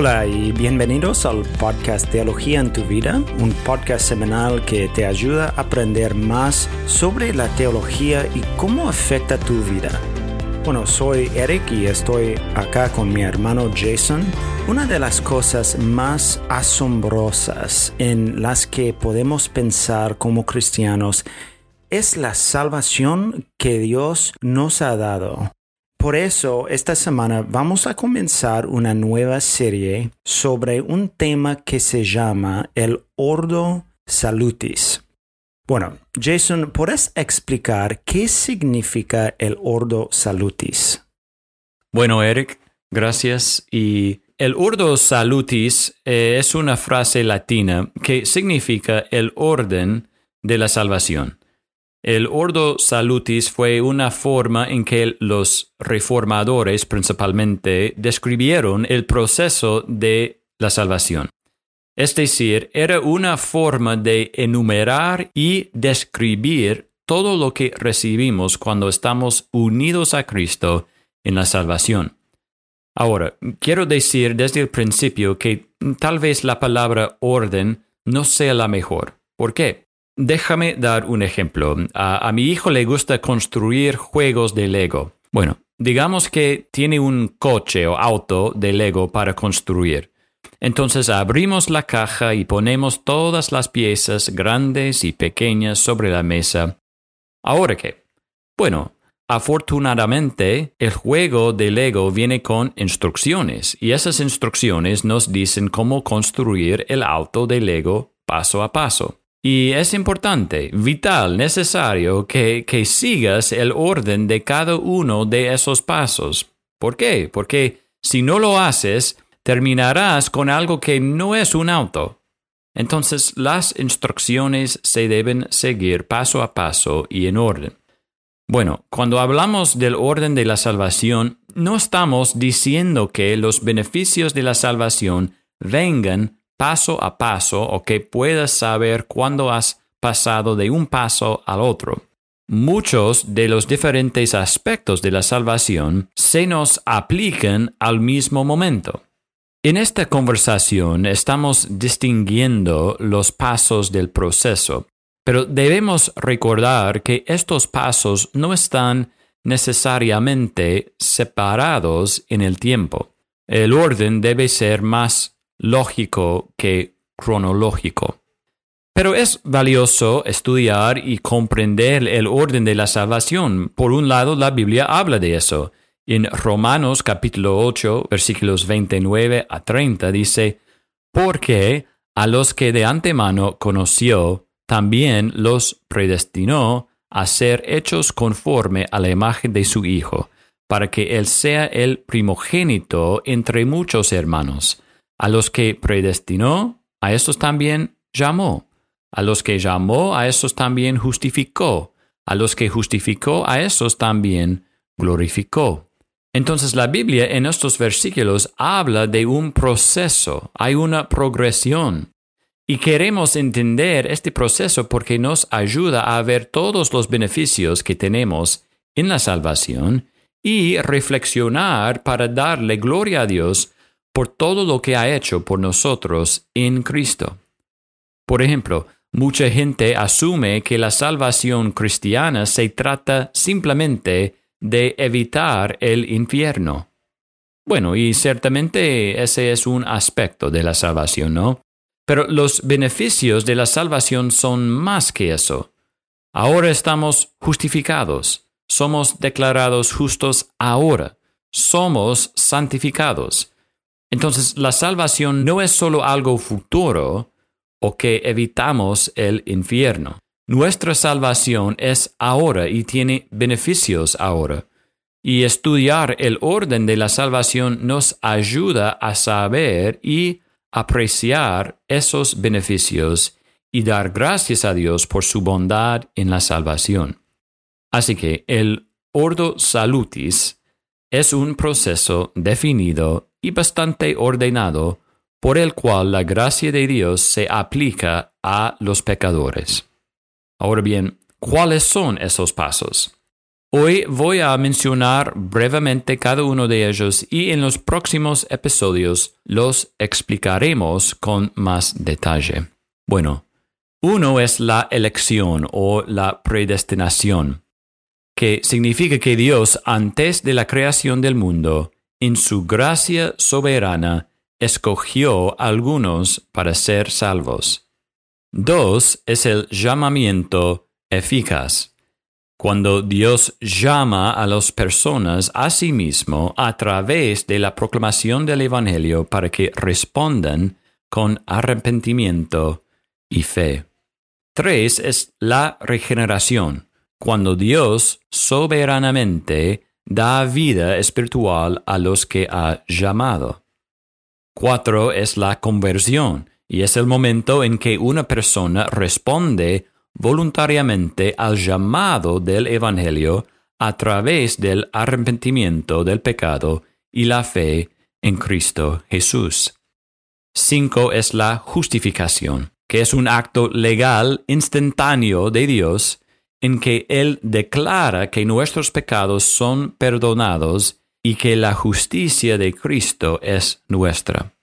Hola y bienvenidos al podcast Teología en tu vida, un podcast semanal que te ayuda a aprender más sobre la teología y cómo afecta tu vida. Bueno, soy Eric y estoy acá con mi hermano Jason. Una de las cosas más asombrosas en las que podemos pensar como cristianos es la salvación que Dios nos ha dado. Por eso, esta semana vamos a comenzar una nueva serie sobre un tema que se llama el Ordo Salutis. Bueno, Jason, ¿puedes explicar qué significa el Ordo Salutis? Bueno, Eric, gracias. Y el Ordo Salutis eh, es una frase latina que significa el orden de la salvación. El Ordo Salutis fue una forma en que los reformadores principalmente describieron el proceso de la salvación. Es decir, era una forma de enumerar y describir todo lo que recibimos cuando estamos unidos a Cristo en la salvación. Ahora, quiero decir desde el principio que tal vez la palabra orden no sea la mejor. ¿Por qué? Déjame dar un ejemplo. A, mi hijo le gusta construir juegos de Lego. Bueno, digamos que tiene un coche o auto de Lego para construir. Entonces abrimos la caja y ponemos todas las piezas grandes y pequeñas sobre la mesa. ¿Ahora qué? Bueno, afortunadamente el juego de Lego viene con instrucciones y esas instrucciones nos dicen cómo construir el auto de Lego paso a paso. Y es importante, vital, necesario que, que sigas el orden de cada uno de esos pasos. ¿Por qué? Porque si no lo haces, terminarás con algo que no es un auto. Entonces las instrucciones se deben seguir paso a paso y en orden. Bueno, cuando hablamos del orden de la salvación, no estamos diciendo que los beneficios de la salvación vengan paso a paso o que puedas saber cuándo has pasado de un paso al otro. Muchos de los diferentes aspectos de la salvación se nos aplican al mismo momento. En esta conversación estamos distinguiendo los pasos del proceso, pero debemos recordar que estos pasos no están necesariamente separados en el tiempo. El orden debe ser más lógico que cronológico. Pero es valioso estudiar y comprender el orden de la salvación. Por un lado, la Biblia habla de eso. En Romanos capítulo 8, versículos 29 a 30 dice, Porque a los que de antemano conoció, también los predestinó a ser hechos conforme a la imagen de su Hijo, para que Él sea el primogénito entre muchos hermanos. A los que predestinó, a estos también llamó. A los que llamó, a esos también justificó. A los que justificó, a esos también glorificó. Entonces la Biblia en estos versículos habla de un proceso, hay una progresión. Y queremos entender este proceso porque nos ayuda a ver todos los beneficios que tenemos en la salvación y reflexionar para darle gloria a Dios por todo lo que ha hecho por nosotros en Cristo. Por ejemplo, mucha gente asume que la salvación cristiana se trata simplemente de evitar el infierno. Bueno, y ciertamente ese es un aspecto de la salvación, ¿no? Pero los beneficios de la salvación son más que eso. Ahora estamos justificados, somos declarados justos ahora, somos santificados, entonces, la salvación no es solo algo futuro o que evitamos el infierno. Nuestra salvación es ahora y tiene beneficios ahora. Y estudiar el orden de la salvación nos ayuda a saber y apreciar esos beneficios y dar gracias a Dios por su bondad en la salvación. Así que el ordo salutis es un proceso definido y bastante ordenado por el cual la gracia de Dios se aplica a los pecadores. Ahora bien, ¿cuáles son esos pasos? Hoy voy a mencionar brevemente cada uno de ellos y en los próximos episodios los explicaremos con más detalle. Bueno, uno es la elección o la predestinación, que significa que Dios antes de la creación del mundo, en su gracia soberana, escogió algunos para ser salvos. Dos es el llamamiento eficaz. Cuando Dios llama a las personas a sí mismo a través de la proclamación del Evangelio para que respondan con arrepentimiento y fe. Tres es la regeneración, cuando Dios soberanamente da vida espiritual a los que ha llamado. Cuatro es la conversión, y es el momento en que una persona responde voluntariamente al llamado del Evangelio a través del arrepentimiento del pecado y la fe en Cristo Jesús. Cinco es la justificación, que es un acto legal instantáneo de Dios en que Él declara que nuestros pecados son perdonados y que la justicia de Cristo es nuestra.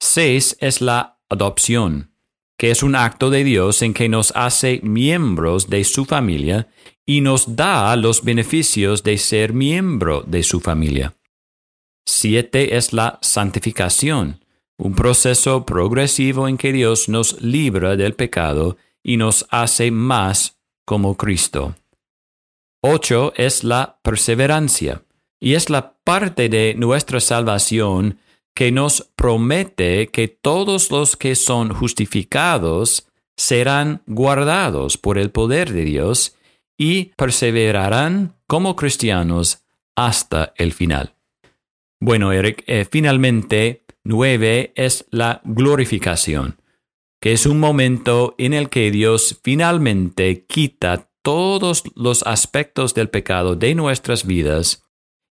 Seis es la adopción, que es un acto de Dios en que nos hace miembros de su familia y nos da los beneficios de ser miembro de su familia. Siete es la santificación, un proceso progresivo en que Dios nos libra del pecado y nos hace más como Cristo. Ocho es la perseverancia, y es la parte de nuestra salvación que nos promete que todos los que son justificados serán guardados por el poder de Dios y perseverarán como cristianos hasta el final. Bueno, Eric, eh, finalmente, nueve es la glorificación, que es un momento en el que Dios finalmente quita todos los aspectos del pecado de nuestras vidas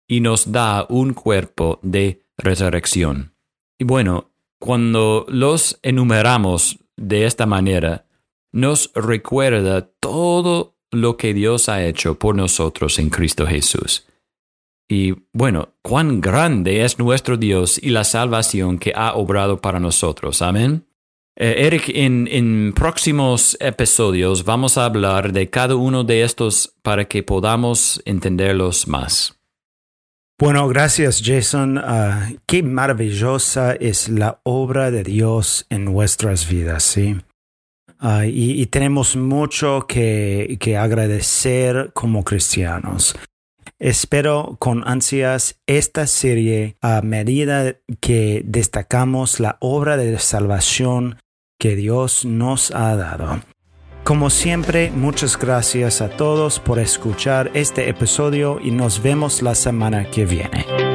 y nos da un cuerpo de resurrección. Y bueno, cuando los enumeramos de esta manera, nos recuerda todo lo que Dios ha hecho por nosotros en Cristo Jesús. Y bueno, cuán grande es nuestro Dios y la salvación que ha obrado para nosotros. Amén. Eh, Eric, en, próximos episodios vamos a hablar de cada uno de estos para que podamos entenderlos más. Bueno, gracias Jason. Ah, qué maravillosa es la obra de Dios en nuestras vidas, ¿sí? Ah, y, tenemos mucho que agradecer como cristianos. Espero con ansias esta serie a medida que destacamos la obra de salvación que Dios nos ha dado. Como siempre, muchas gracias a todos por escuchar este episodio y nos vemos la semana que viene.